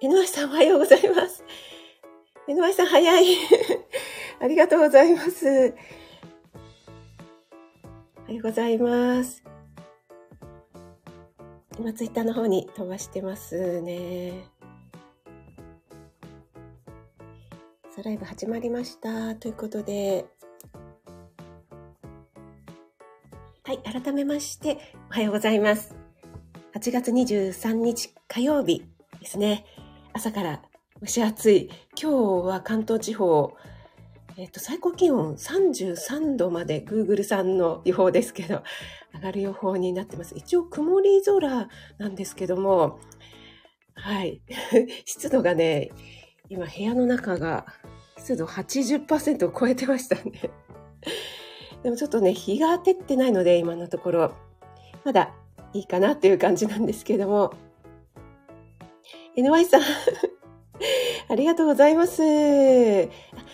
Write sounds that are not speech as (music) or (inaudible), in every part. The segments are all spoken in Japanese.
NY さんおはようございます。NY さん早い。(laughs) ありがとうございます。おはようございます。今ツイッターの方に飛ばしてますね。さあライブ始まりました。ということで、はい、改めまして、おはようございます。8月23日火曜日ですね。朝から蒸し暑い。今日は関東地方、えっ、と、最高気温33度まで Google さんの予報ですけど、上がる予報になってます。一応曇り空なんですけども、はい。(laughs) 湿度がね、今部屋の中が湿度80%を超えてましたね。(laughs) でもちょっとね、日が照ってないので、今のところ、まだいいかなっていう感じなんですけども、NY さん (laughs) ありがとうございます。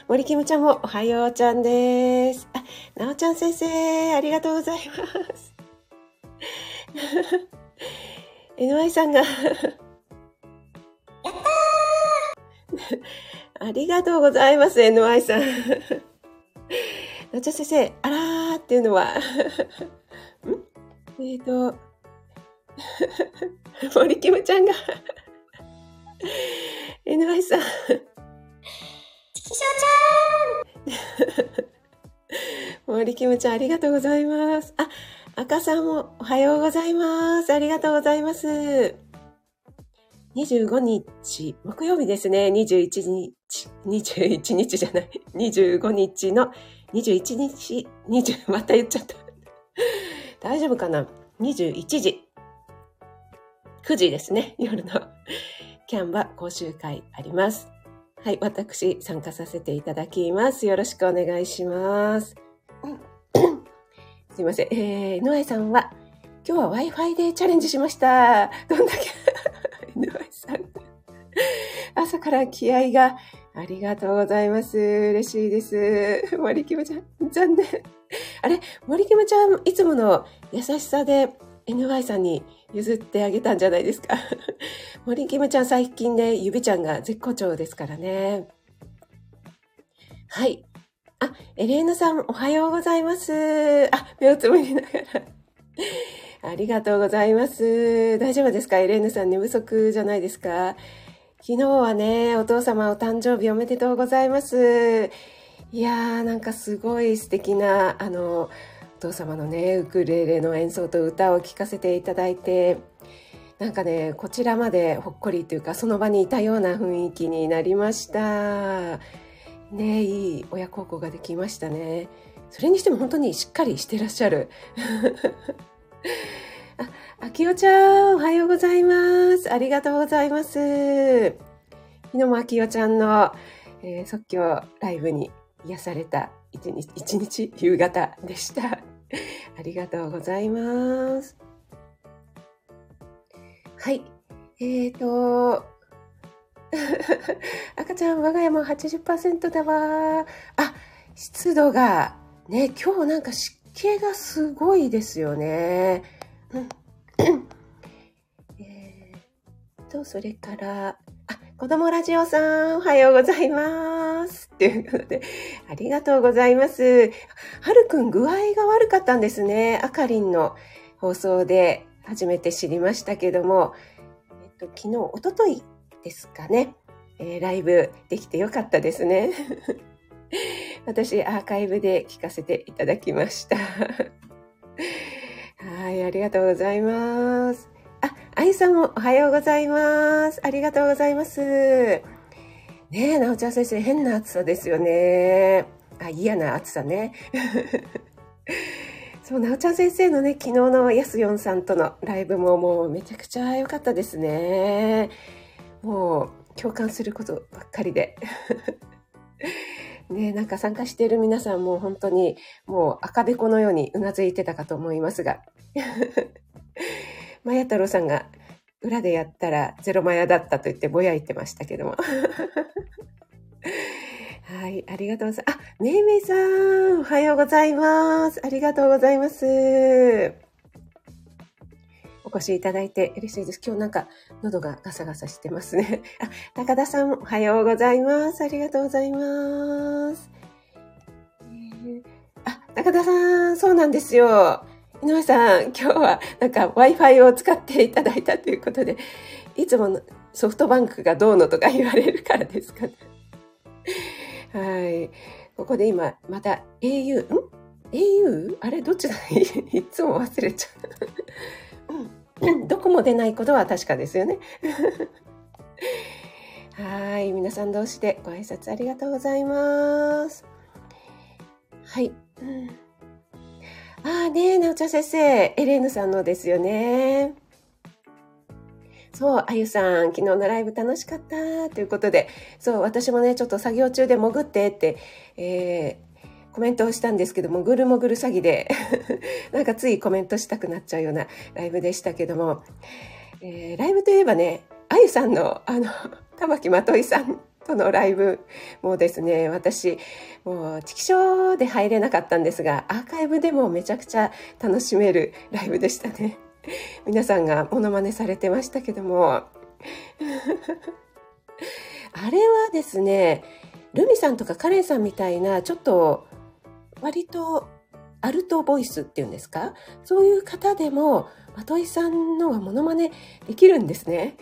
森キムちゃんもおはようちゃんです。あ、なおちゃん先生、ありがとうございます。(laughs) NY さんがやったーありがとうございます、NY さん。なおちゃん先生、あらーっていうのは (laughs) ん？えっ、ー、と、森キムちゃんが NY さん。チキショちゃん森キムちゃんありがとうございます。あ、赤さんもおはようございます。ありがとうございます。25日、木曜日ですね。21日、21日じゃない。25日の21日、20、また言っちゃった。大丈夫かな ?21 時。9時ですね。夜の。キャンバ講習会あります。はい、私参加させていただきます。よろしくお願いします。(coughs) すいません。えー、ノエさんは、今日は Wi-Fi でチャレンジしました。どんだけ (laughs) ノエさん。朝から気合がありがとうございます。嬉しいです。森キムちゃん、残念。あれ森キムちゃん、いつもの優しさで NY さんに譲ってあげたんじゃないですか。(laughs) 森キムちゃん最近ね、指ちゃんが絶好調ですからね。はい。あ、エレーヌさんおはようございます。あ、目をつぶりながら。(laughs) ありがとうございます。大丈夫ですか？エレーヌさん寝不足じゃないですか？昨日はね、お父様お誕生日おめでとうございます。いやー、なんかすごい素敵な、あの、父様のねウクレレの演奏と歌を聴かせていただいてなんかねこちらまでほっこりというかその場にいたような雰囲気になりました。ねいい親孝行ができましたね。それにしても本当にしっかりしてらっしゃる。(laughs) あ、あきおちゃんおはようございます。ありがとうございます。日野もあきおちゃんの、えー、即興ライブに癒された一日一日夕方でした。(laughs) ありがとうございます。はい。えーと、(laughs) 赤ちゃん、我が家も80%だわ。あ、湿度が、ね、今日なんか湿気がすごいですよね。うん、えーと、それから、あ子供ラジオさん、おはようございます。ということで、ありがとうございます。はるくん、具合が悪かったんですね。あかりんの放送で初めて知りましたけども、えっと、昨日、おとといですかね、えー、ライブできてよかったですね。(laughs) 私、アーカイブで聞かせていただきました。(laughs) はい、ありがとうございます。ああゆさんもおはようございます。ありがとうございます。ねえ、なおちゃん先生、変な暑さですよね。あ、嫌な暑さね。(laughs) そう、なおちゃん先生のね、昨日のやすよんさんとのライブももうめちゃくちゃ良かったですね。もう共感することばっかりで。(laughs) ねなんか参加している皆さんも本当にもう赤べこのようにうなずいてたかと思いますが。(laughs) マヤ太郎さんが裏でやったらゼロマヤだったと言ってぼやいてましたけども。(laughs) はい、ありがとうございます。あ、めいめいさん、おはようございます。ありがとうございます。お越しいただいて嬉しいです。今日なんか喉がガサガサしてますね。(laughs) あ、高田さんおはようございます。ありがとうございます。えー、あ、高田さん、そうなんですよ。井上さん、今日はなんか Wi-Fi を使っていただいたということで、いつものソフトバンクがどうのとか言われるからですかね。はい。ここで今、また au、ん？au? あれどっちだ？(laughs) いつも忘れちゃう。うん。どこも出ないことは確かですよね。(laughs) はい。皆さん同士でご挨拶ありがとうございます。はい。うんああね、なおちゃん先生、エレーヌさんのですよね。そう、あゆさん、昨日のライブ楽しかった。ということで、そう、私もね、ちょっと作業中で潜ってって、えー、コメントをしたんですけども、ぐるもぐる詐欺で。(laughs) なんかついコメントしたくなっちゃうようなライブでしたけども、えー、ライブといえばね、あゆさんの、あの、玉木まといさんとのライブもですね、私、もう、チキショーで入れなかったんですが、アーカイブでもめちゃくちゃ楽しめるライブでしたね。(laughs) 皆さんがモノマネされてましたけども。(laughs) あれはですね、ルミさんとかカレンさんみたいな、ちょっと、割と、アルトボイスっていうんですか？そういう方でも、まといさんのはモノマネできるんですね。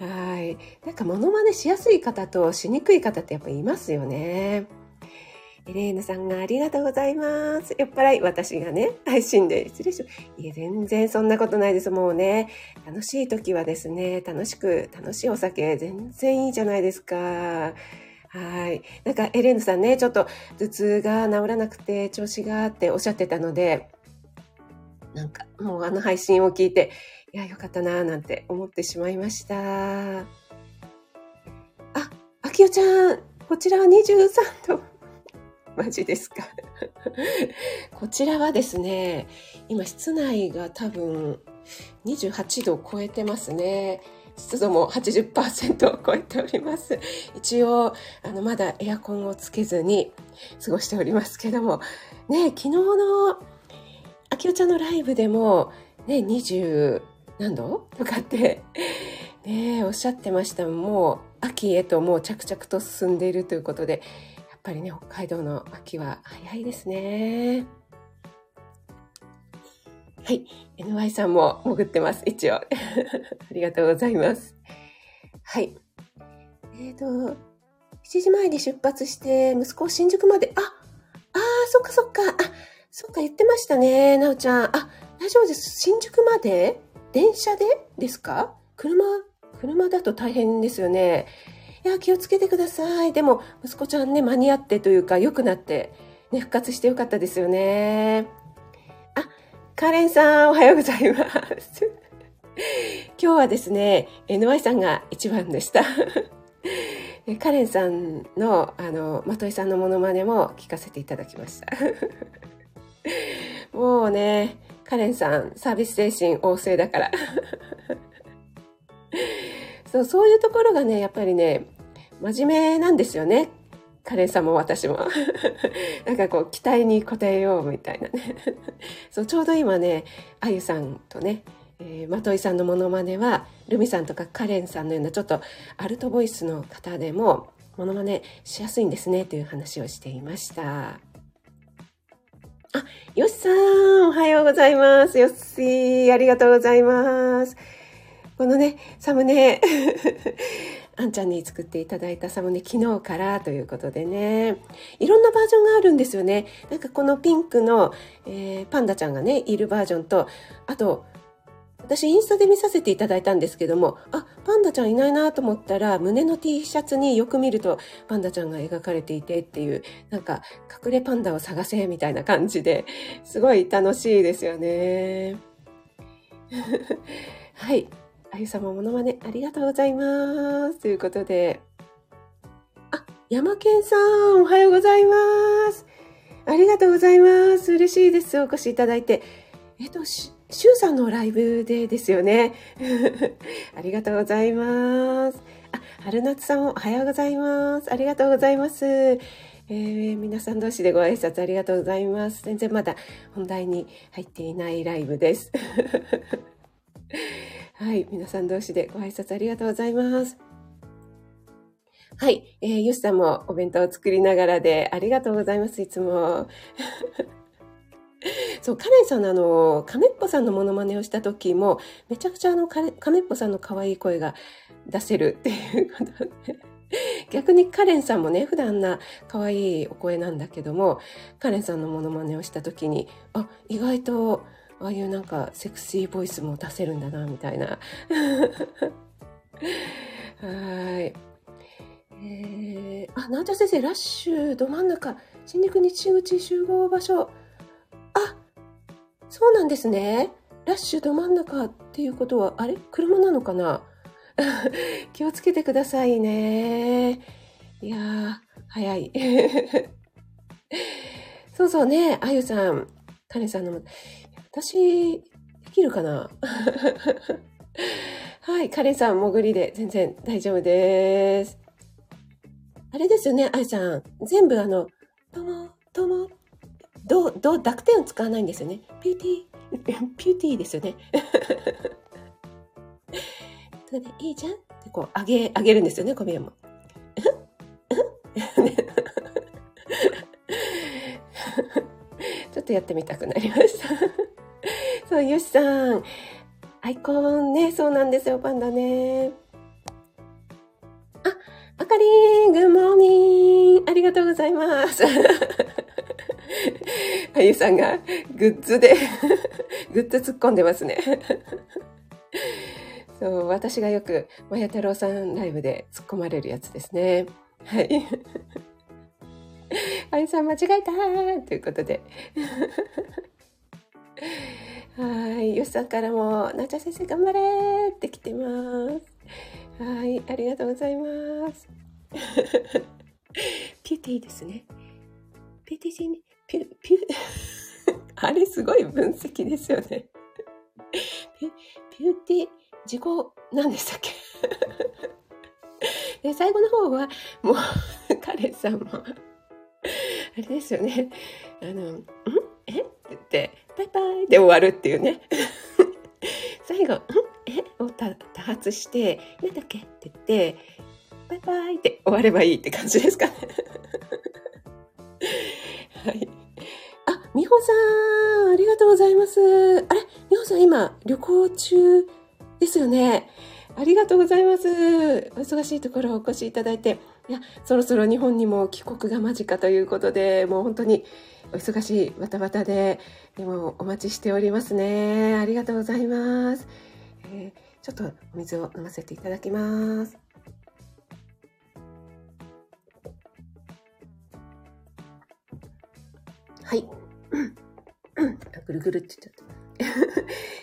はい。なんかモノマネしやすい方としにくい方ってやっぱいますよね。エレーヌさんがありがとうございます。酔っ払い、私がね、配信で失礼します。いえ、全然そんなことないです。もうね、楽しい時はですね、楽しく、楽しいお酒、全然いいじゃないですか。はい。なんか、エレーヌさんね、ちょっと頭痛が治らなくて、調子がっておっしゃってたので、なんか、もうあの配信を聞いて、いや、よかったなぁなんて思ってしまいました。あ、あきおちゃん、こちらは23度。(laughs) マジですか。(laughs) こちらはですね、今室内が多分28度を超えてますね。湿度も80%を超えております。一応、あの、まだエアコンをつけずに過ごしておりますけども、ね、昨日のあきおちゃんのライブでも、ね、20、何度？とかってねおっしゃってました。もう秋へともう着々と進んでいるということでやっぱりね北海道の秋は早いですね。はい。NY さんも潜ってます。一応。(laughs) ありがとうございます。はい。えっ、ー、と7時前に出発して息子を新宿まで。ああーそっかそっか。あそっか言ってましたねなおちゃん。あ大丈夫です。新宿まで？電車でですか？車、車だと大変ですよね。いや、気をつけてください。でも、息子ちゃんね、間に合ってというか、良くなって、ね、復活してよかったですよね。あ、カレンさん、おはようございます。(laughs) 今日はですね、NY さんが一番でした。(laughs) カレンさんの、あの、まといさんのモノマネも聞かせていただきました。(laughs) もうね、カレンさん、サービス精神旺盛だから。(laughs) そう、そういうところがね、やっぱりね、真面目なんですよね。カレンさんも私も。(laughs) なんかこう、期待に応えようみたいなね。(laughs) そう、ちょうど今ね、あゆさんとね、えー、まといさんのモノマネは、ルミさんとかカレンさんのようなちょっとアルトボイスの方でも、モノマネしやすいんですねという話をしていました。あ、よしさん、おはようございます。よっしー、ありがとうございます。このね、サムネ、(laughs) あんちゃんに作っていただいたサムネ、昨日からということでね、いろんなバージョンがあるんですよね。なんかこのピンクの、えー、パンダちゃんがね、いるバージョンと、あと、私インスタで見させていただいたんですけども、あ、パンダちゃんいないなと思ったら、胸の T シャツによく見るとパンダちゃんが描かれていてっていう、なんか隠れパンダを探せみたいな感じで、すごい楽しいですよね。(laughs) はい。あゆ様ものまねありがとうございます。ということで、あ、山健さん、おはようございます。ありがとうございます。嬉しいです。お越しいただいて。えっと、シュウさんのライブでですよね。(laughs) ありがとうございます。あ、春夏さんおはようございます。ありがとうございます。えー、皆さん同士でご挨拶ありがとうございます。全然まだ本題に入っていないライブです。(laughs) はい、皆さん同士でご挨拶ありがとうございます。はい、えー、ゆしさんもお弁当を作りながらでありがとうございます、いつも。(laughs) そう、カレンさんのあの、亀っぽさんのモノマネをした時も、めちゃくちゃあの、亀っぽさんの可愛い声が出せるっていうことで。(laughs) 逆にカレンさんもね、普段な可愛いお声なんだけども、カレンさんのモノマネをした時に、あ、意外と、ああいうなんかセクシーボイスも出せるんだな、みたいな。(laughs) はい。えー、あ、なんちゃ先生、ラッシュ、ど真ん中、新宿西口集合場所。あ、そうなんですね。ラッシュど真ん中っていうことは、あれ？車なのかな？(laughs) 気をつけてくださいね。いやー、早い。(laughs) そうそうね、あゆさん、カネさんの、私、できるかな？(laughs) はい、カレンさん、潜りで全然大丈夫です。あれですよね、あゆさん。全部あの、とも、とも、どう、どう、濁点を使わないんですよね。ピューティー、(laughs) ピューティーですよね。(laughs) それでいいじゃんってこう、あげ、あげるんですよね、小宮も。(laughs) ちょっとやってみたくなりました。そう、よしさん。アイコンね、そうなんですよ、パンダね。あ、あかりん、グッモーミン。ありがとうございます。(laughs) あゆさんがグッズで (laughs) グッズ突っ込んでますね (laughs) そう、私がよく、まや太郎さんライブで突っ込まれるやつですね。はい。あゆさん間違えたということで。はい。よしさんからも、なちゃ先生頑張れって来てます。はい。ありがとうございます。ピューティーですね。ピューティージに、ピ、ピ、(laughs) あれすごい分析ですよね。ピピューティー、自己、何でしたっけ？(laughs) で、最後の方は、もう、カレンさんも、あれですよね。あの、ん？え？って言って、バイバイで終わるっていうね。(laughs) 最後、ん？え？を多発して、なんだっけ？って言って、バイバイって終わればいいって感じですかね。はい。あ、美穂さん、ありがとうございます。あれ美穂さん今、旅行中ですよね。ありがとうございます。お忙しいところお越しいただいて、いや、そろそろ日本にも帰国が間近ということで、もう本当にお忙しいバタバタで、でもお待ちしておりますね。ありがとうございます。えー、ちょっとお水を飲ませていただきます。はい。ぐるぐるって言っちゃった。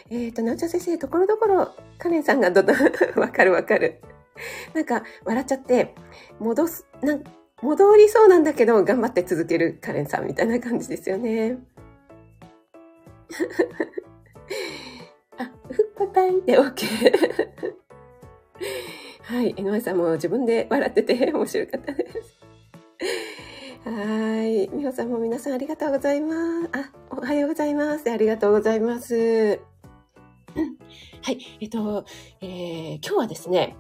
(laughs) えっと、なおちゃん先生、ところどころ、カレンさんがどんど (laughs) わかるわかる。なんか、笑っちゃって、戻す、なん戻りそうなんだけど、頑張って続けるカレンさんみたいな感じですよね。(laughs) あ、ふっぱたいで OK。はい。井上さんも自分で笑ってて面白かったです。はい。みほさんも皆さんありがとうございます。あ、おはようございます。ありがとうございます。はい。えっと、えー、今日はですね、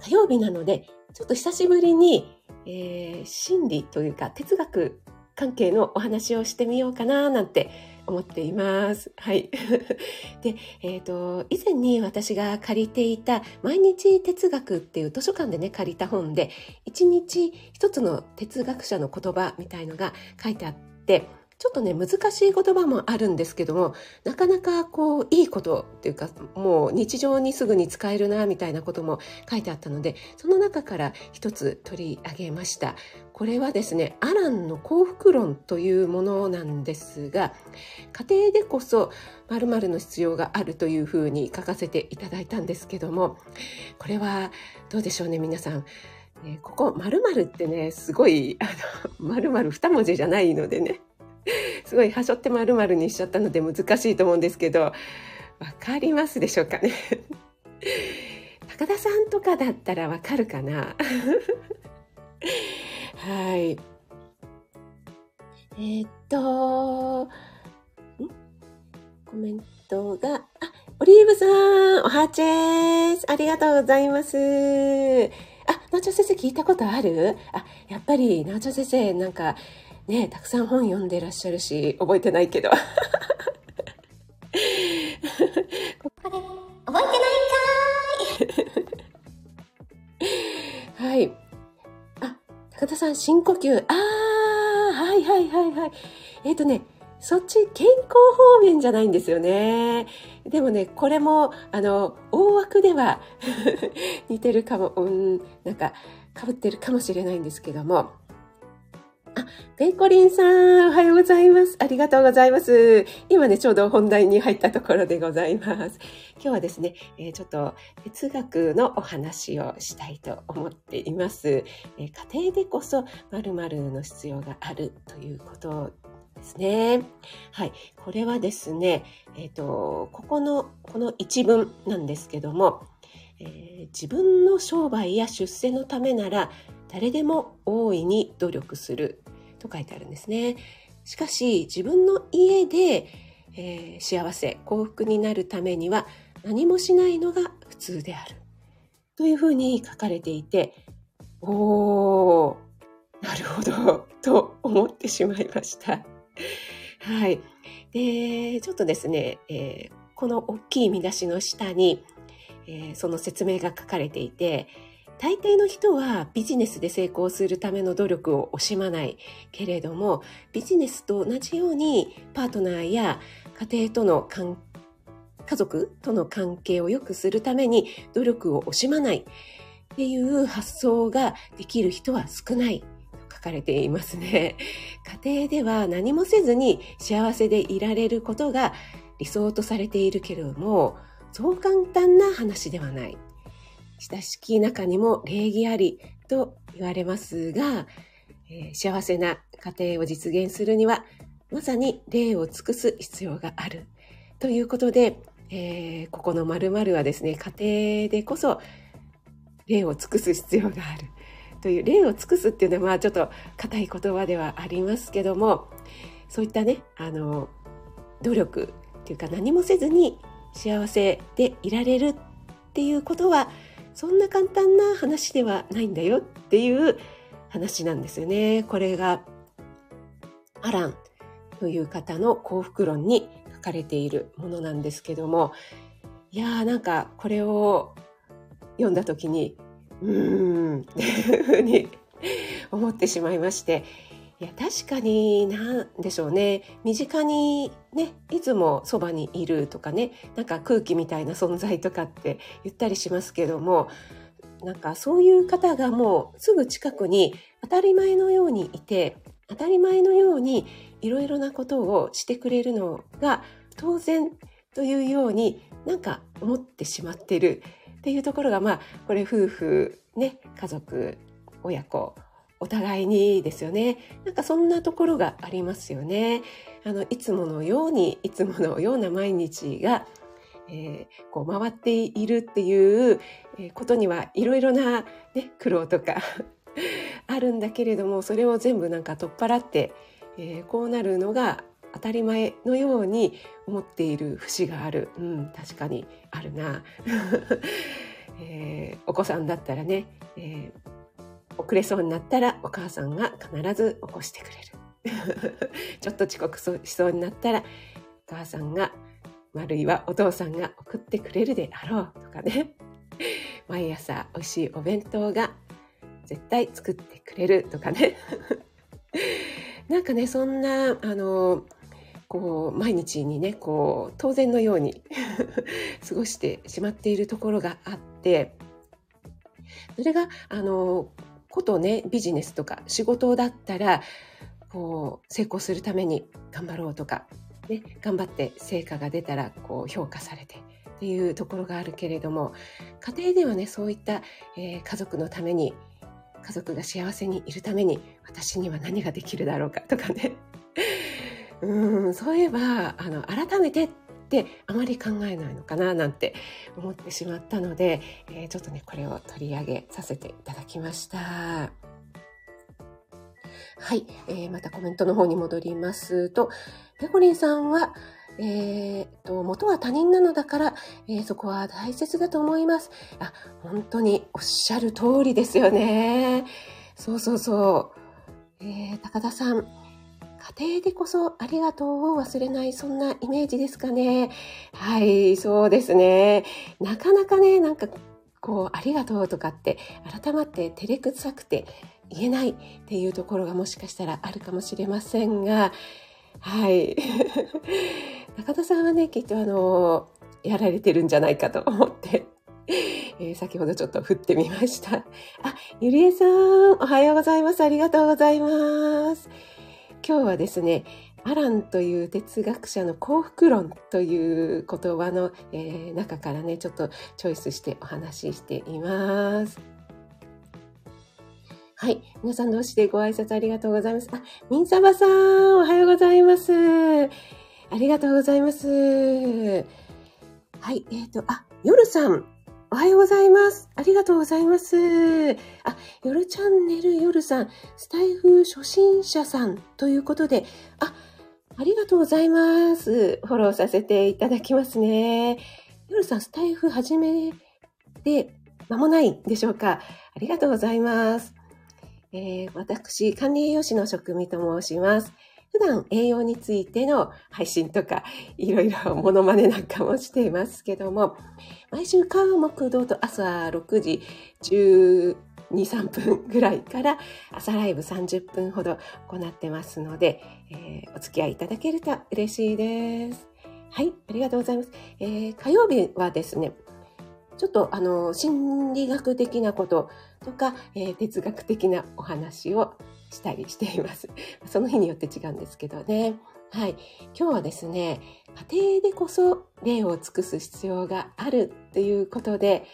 火曜日なので、ちょっと久しぶりに、えー、心理というか哲学関係のお話をしてみようかななんて思っています。はい。(laughs) で、えっ、ー、と、以前に私が借りていた毎日哲学っていう図書館でね、借りた本で、一日一つの哲学者の言葉みたいのが書いてあって、ちょっとね、難しい言葉もあるんですけども、なかなかこう、いいことっていうか、もう日常にすぐに使えるな、みたいなことも書いてあったので、その中から一つ取り上げました。これはですね、アランの幸福論というものなんですが、家庭でこそ〇〇の必要があるというふうに書かせていただいたんですけども、これはどうでしょうね、皆さん。えここ、〇〇ってね、すごい、あの、〇〇二文字じゃないのでね、すごい、はしょって丸々にしちゃったので難しいと思うんですけど、わかりますでしょうかね？(laughs) 高田さんとかだったらわかるかな？はい。えーっと、ん？コメントが、あ、オリーブさん、おはちーす。ありがとうございます。あ、なおちゃん先生聞いたことある？あ、やっぱり、なおちゃん先生、なんか、ね、たくさん本読んでらっしゃるし、覚えてないけど。これ、覚えてないはい。(laughs) あ、高田さん、深呼吸。あー、はいはいはいはい。えっ、とね、そっち健康方面じゃないんですよね。でもね、これも、あの、大枠では (laughs) 似てるかも、うん、なんか、被ってるかもしれないんですけども。あ、ペイコリンさん、おはようございます。ありがとうございます。今ね、ちょうど本題に入ったところでございます。今日はですね、えーちょっと哲学のお話をしたいと思っています。えー家庭でこそ〇〇の必要があるということですね。はい。これはですね、えっ、と、ここの、この一文なんですけども、えー自分の商売や出世のためなら誰でも大いに努力すると書いてあるんですね。しかし自分の家で、えー幸せ幸福になるためには何もしないのが普通であるというふうに書かれていておーなるほどと思ってしまいました。はい。で、ちょっとですね、えーこの大きい見出しの下に、えーその説明が書かれていて、大抵の人はビジネスで成功するための努力を惜しまないけれども、ビジネスと同じようにパートナーや家庭との関家族との関係を良くするために努力を惜しまないっていう発想ができる人は少ないと書かれていますね。家庭では何もせずに幸せでいられることが理想とされているけれども、そう簡単な話ではない。親しき中にも礼儀ありと言われますが、えー幸せな家庭を実現するには、まさに礼を尽くす必要がある。ということで、えーここの〇〇はですね、家庭でこそ礼を尽くす必要がある。という、礼を尽くすっていうのは、まあちょっと硬い言葉ではありますけども、そういったね、あの、努力っていうか何もせずに幸せでいられるっていうことは、そんな簡単な話ではないんだよっていう話なんですよね。これが、アランという方の幸福論に書かれているものなんですけども、いやーなんかこれを読んだ時に、うーんっていうふうに思ってしまいまして、いや確かになんでしょうね。身近にねいつもそばにいるとかね。なんか空気みたいな存在とかって言ったりしますけども。なんかそういう方がもうすぐ近くに当たり前のようにいて当たり前のようにいろいろなことをしてくれるのが当然というようになんか思ってしまってるっていうところがまあこれ夫婦ね家族親子お互いにですよね。なんかそんなところがありますよね。あの、いつものように、いつものような毎日が、えーこう回っているっていうことにはいろいろな、ね、苦労とか (laughs) あるんだけれども、それを全部なんか取っ払って、えーこうなるのが当たり前のように思っている節がある。うん、確かにあるな。(laughs) えーお子さんだったらね、えー遅れそうになったらお母さんが必ず起こしてくれる。(laughs) ちょっと遅刻しそうになったらお母さんが、あるいはお父さんが送ってくれるであろうとかね。(laughs) 毎朝美味しいお弁当が絶対作ってくれるとかね。(laughs) なんかね、そんな、あの、こう、毎日にね、こう、当然のように過ごしてしまっているところがあって、それが、あの、ことね、ビジネスとか仕事だったら、こう、成功するために頑張ろうとか、ね、頑張って成果が出たら、こう、評価されてっていうところがあるけれども、家庭ではね、そういった、えー家族のために、家族が幸せにいるために、私には何ができるだろうかとかね。(laughs) うん、そういえば、あの、改めてってあまり考えないのかななんて思ってしまったので、えーちょっとね、これを取り上げさせていただきました。はい、えー、またコメントの方に戻りますと、ペコリンさんは、えー、と、元は他人なのだから、えー、そこは大切だと思います。あ、本当におっしゃる通りですよね。そうそうそう。えー、高田さん、家庭でこそありがとうを忘れない、そんなイメージですかね。はい、そうですね。なかなかね、なんか、こう、ありがとうとかって、改まって照れくさくて言えないっていうところがもしかしたらあるかもしれませんが、はい。(laughs) 中田さんはね、きっとあの、やられてるんじゃないかと思って、えー先ほどちょっと振ってみました。あ、ゆりえさん、おはようございます。ありがとうございます。今日はですね、アランという哲学者の幸福論という言葉の、えー中からね、ちょっとチョイスしてお話ししています。はい。皆さん同士でご挨拶ありがとうございます。あ、みんさばさん、おはようございます。ありがとうございます。はい。えっ、と、あ、夜さん、おはようございます。ありがとうございます。あ、夜チャンネル夜さん、スタイフ初心者さんということで、あ、ありがとうございます。フォローさせていただきますね。夜さん、スタイフ始めて間もないでしょうか？ありがとうございます。えー私、管理栄養士の職味と申します。普段栄養についての配信とか、いろいろモノマネなんかもしていますけども、毎週火木道と朝6時12、3分ぐらいから朝ライブ30分ほど行ってますので、えーお付き合いいただけると嬉しいです。はい、ありがとうございます。えー火曜日はですね、ちょっとあの、心理学的なこととか、えー哲学的なお話をしたりしています。(laughs) その日によって違うんですけどね。はい。今日はですね、家庭でこそ礼を尽くす必要があるっていうことで、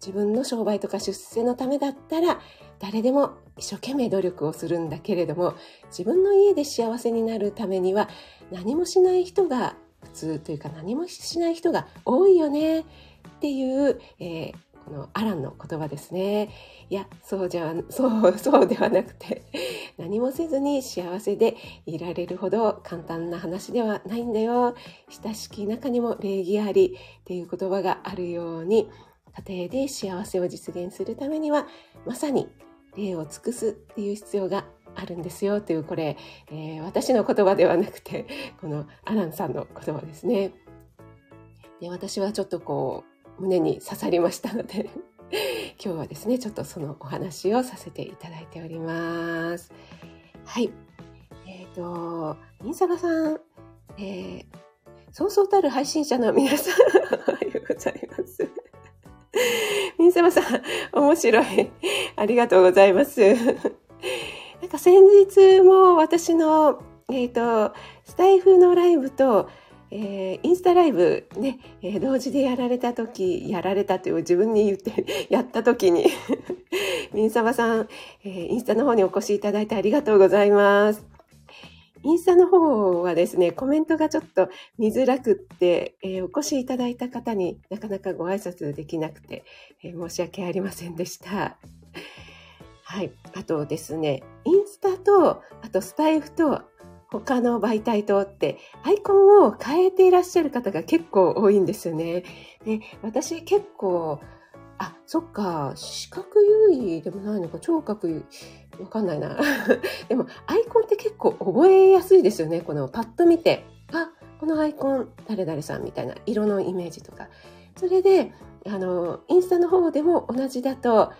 自分の商売とか出世のためだったら、誰でも一生懸命努力をするんだけれども、自分の家で幸せになるためには、何もしない人が普通というか何もしない人が多いよねっていう、えーのアランの言葉ですね。いや、そうじゃ、そう、そうではなくて、何もせずに幸せでいられるほど簡単な話ではないんだよ。親しき中にも礼儀ありっていう言葉があるように、家庭で幸せを実現するためには、まさに礼を尽くすっていう必要があるんですよという、これ、えー私の言葉ではなくて、このアランさんの言葉ですね。で私はちょっとこう、胸に刺さりましたので、(laughs) 今日はですね、ちょっとそのお話をさせていただいております。はい。えっ、と、ミンサバさん、えー、そうそうたる配信者の皆さん、おはようございます。ミンサバさん、面白い。ありがとうございます。なんか先日も私の、えっ、と、スタイフのライブと、えーインスタライブね、えー同時でやられた時、やられたという自分に言って、(laughs) やった時に、(laughs) ミンサバさん、えーインスタの方にお越しいただいてありがとうございます。インスタの方はですね、コメントがちょっと見づらくって、えお越しいただいた方になかなかご挨拶できなくて、え申し訳ありませんでした。はい。あとですね、インスタと、あとスタイフと、他の媒体とって、アイコンを変えていらっしゃる方が結構多いんですよね。で、私結構、あ、そっか、視覚優位でもないのか、聴覚優位、わかんないな。(laughs) でも、アイコンって結構覚えやすいですよね。このパッと見て、あ、このアイコン、誰々さんみたいな色のイメージとか。それで、あの、インスタの方でも同じだと、あ、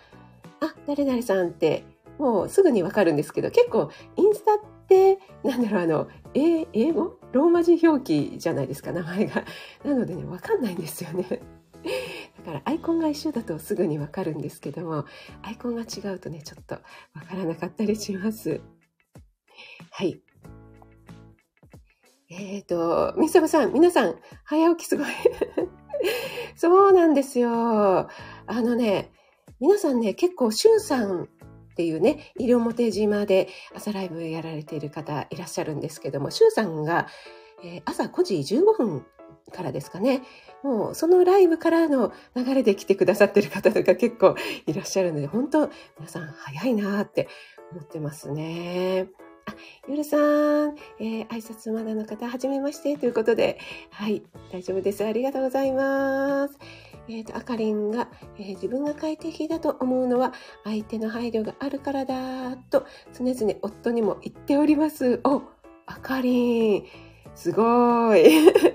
誰々さんって、もうすぐにわかるんですけど、結構、インスタって、なんだろう、あの、え英語？ローマ字表記じゃないですか、名前が。(laughs) なのでね、わかんないんですよね。(laughs) だからアイコンが一緒だとすぐにわかるんですけども、アイコンが違うとね、ちょっとわからなかったりします。はい。えっ、と、みさばさん、皆さん、早起きすごい。(laughs) そうなんですよ。あのね、皆さんね、結構、しゅんさんっていうね、西表島で朝ライブやられている方いらっしゃるんですけども、しゅんさんが、えー朝5時15分からですかね。もうそのライブからの流れで来てくださってる方とか結構いらっしゃるので、本当皆さん早いなーって思ってますね。あ、ゆるさん、えー、挨拶まだの方、はじめましてということで、はい、大丈夫です。ありがとうございます。えっ、ー、と、あかりんが、えー、自分が快適だと思うのは相手の配慮があるからだと常々夫にも言っております。お、あかりん。すごい。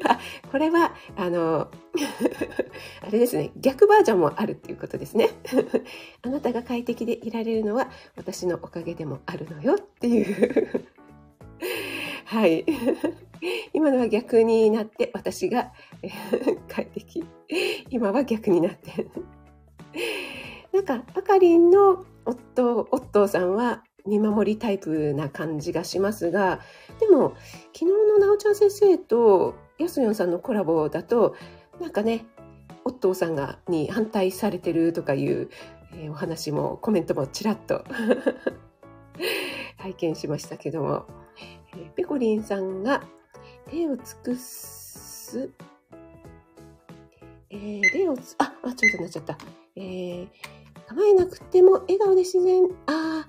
(laughs) これは、あの、(laughs) あれですね、逆バージョンもあるっていうことですね。(laughs) あなたが快適でいられるのは私のおかげでもあるのよっていう。はい。(laughs) 今のは逆になって私が (laughs) 快適。今は逆になって。なんか、あかりんの夫、夫さんは見守りタイプな感じがしますが、でも、昨日のなおちゃん先生とやすよんさんのコラボだと、なんかね、オットーさんがに反対されてるとかいう、えー、お話もコメントもちらっと (laughs) 拝見しましたけども、ペコリンさんが手を尽くす、えー、例をつ、あ、あ、ちょっとなっちゃった。えー、構えなくても笑顔で自然、あ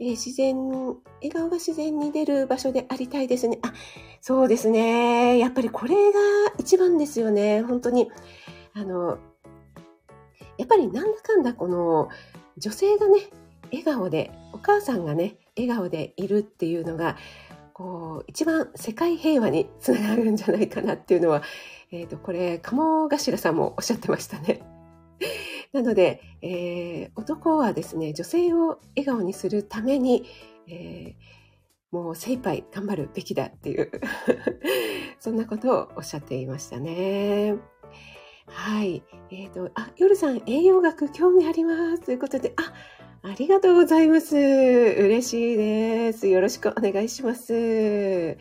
えー、自然、笑顔が自然に出る場所でありたいですね。あ、そうですね。やっぱりこれが一番ですよね。本当に。あの、やっぱりなんだかんだこの女性がね、笑顔で、お母さんがね、笑顔でいるっていうのが、こう、一番世界平和につながるんじゃないかなっていうのは、え、ー、と、これ、鴨頭さんもおっしゃってましたね。(laughs) なので、えー、男はですね、女性を笑顔にするために、えー、もう精一杯頑張るべきだっていう (laughs) そんなことをおっしゃっていましたね。はい。えっ、ー、と、あ、夜さん、栄養学興味あります。ということで、あ、ありがとうございます。嬉しいです。よろしくお願いします。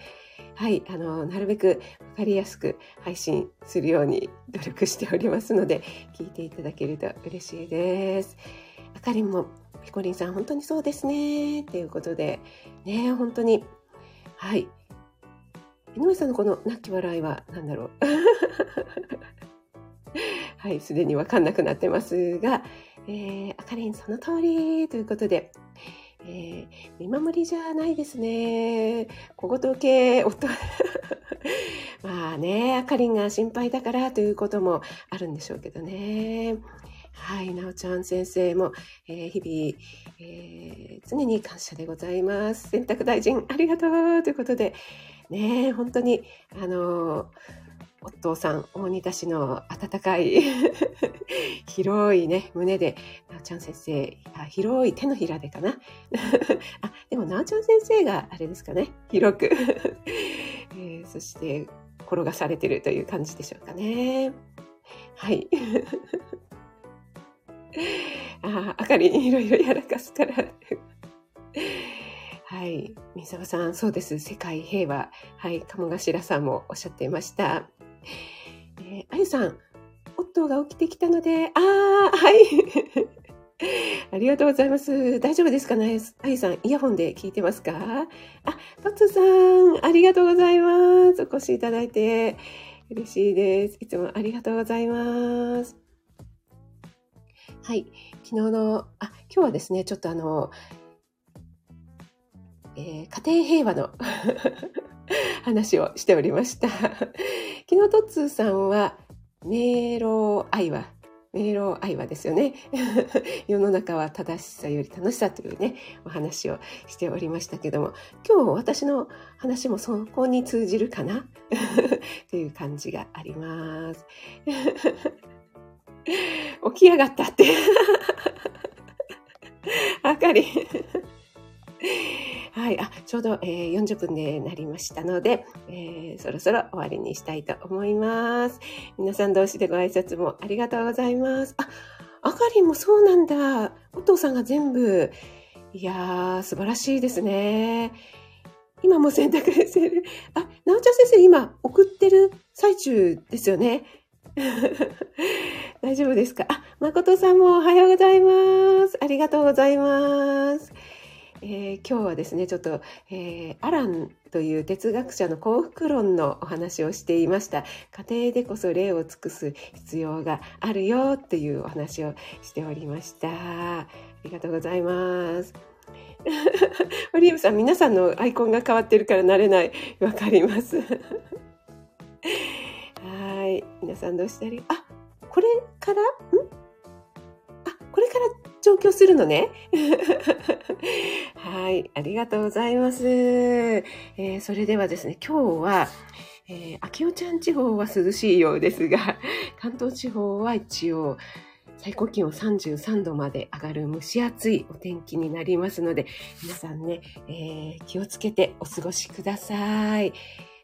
はい、あの、なるべくわかりやすく配信するように努力しておりますので、聞いていただけると嬉しいです。あかりんも、ピコリンさん、本当にそうですね。ということで、ね、本当に、はい。井上さんのこの泣き笑いは何だろう。(laughs) はい、すでにわかんなくなってますが、えー、あかりんその通りということで、えー、見守りじゃないですね。小言系、夫。(laughs) まあね、あかりんが心配だからということもあるんでしょうけどね。はい、なおちゃん先生も、えー、日々、えー、常に感謝でございます。洗濯大臣、ありがとうということで、ね、本当に、あのーお父さん、大仁田市の温かい (laughs) 広いね、胸で、なおちゃん先生、広い手のひらでかな。(laughs) あ、でもなおちゃん先生があれですかね、広く (laughs) えー、そして転がされてるという感じでしょうかね。はい。あ、あかりいろいろやらかすから。はい。三沢さん、そうです。世界平和。はい。鴨頭さんもおっしゃっていました。えー、あゆさん、夫が起きてきたので、ああ、はい。(laughs) ありがとうございます。大丈夫ですかね？あゆさん、イヤホンで聞いてますか？あ、トツさん、ありがとうございます。お越しいただいて嬉しいです。いつもありがとうございます。はい。昨日の、あ、今日はですね、ちょっとあの、えー、家庭平和の (laughs) 話をしておりました。(laughs) 昨日トッツーさんは、迷路愛は、迷路愛はですよね。(laughs) 世の中は正しさより楽しさというね、お話をしておりましたけども、今日私の話もそこに通じるかな？という感じがあります。起き上がったってあかり。はい、あ、ちょうど、えー、40分でなりましたので、えー、そろそろ終わりにしたいと思います。皆さん同士でご挨拶もありがとうございます。あ、あかりもそうなんだ。お父さんが全部。いやー、素晴らしいですね。今も洗濯してる。あ、なおちゃん先生、今送ってる最中ですよね。(laughs) 大丈夫ですか？あ、誠さんもおはようございます。ありがとうございます。えー、今日はですねちょっと、えー、アランという哲学者の幸福論のお話をしていました家庭でこそ礼を尽くす必要があるよっていうお話をしておりましたありがとうございますオリーブさん、皆さんのアイコンが変わってるから慣れない。わかります。(laughs) はい。皆さんどうしたり、あ、これから、ん？あ、これから上京するのね。(laughs) はい。ありがとうございます。えーそれではですね、今日は、えー、秋代ちゃん地方は涼しいようですが、(laughs) 関東地方は一応、最高気温33度まで上がる蒸し暑いお天気になりますので、皆さんね、えー気をつけてお過ごしください。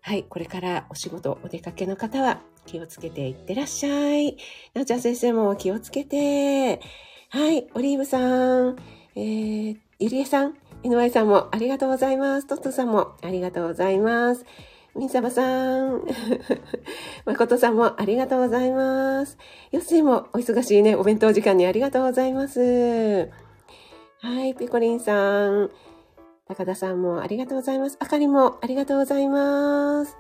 はい、これからお仕事、お出かけの方は気をつけていってらっしゃい。なおちゃん先生も気をつけて。はい、オリーブさん、えー、ゆりえさん、NY さんもありがとうございます。トットさんもありがとうございます。みんさばさん、まことさんもありがとうございます。よっすいもお忙しいね、お弁当時間にありがとうございます。はい、ペコリンさん、高田さんもありがとうございます。あかりもありがとうございます。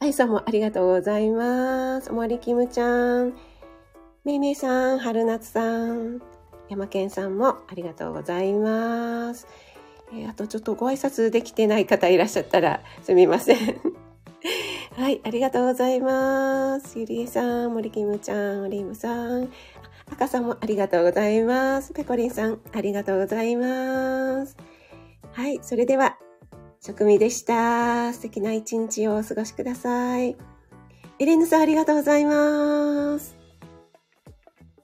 あゆさんもありがとうございます。おもりきむちゃん、めいめいさん、はるなつさん、山健さんもありがとうございます。えーあとちょっとご挨拶できてない方いらっしゃったらすみません。(laughs) はい、ありがとうございます。ゆりえさん、森キムちゃん、オリーブさん、赤さんもありがとうございます。ペコリンさん、ありがとうございます。はい、それでは、食味でした。素敵な一日をお過ごしください。エレンヌさん、ありがとうございます。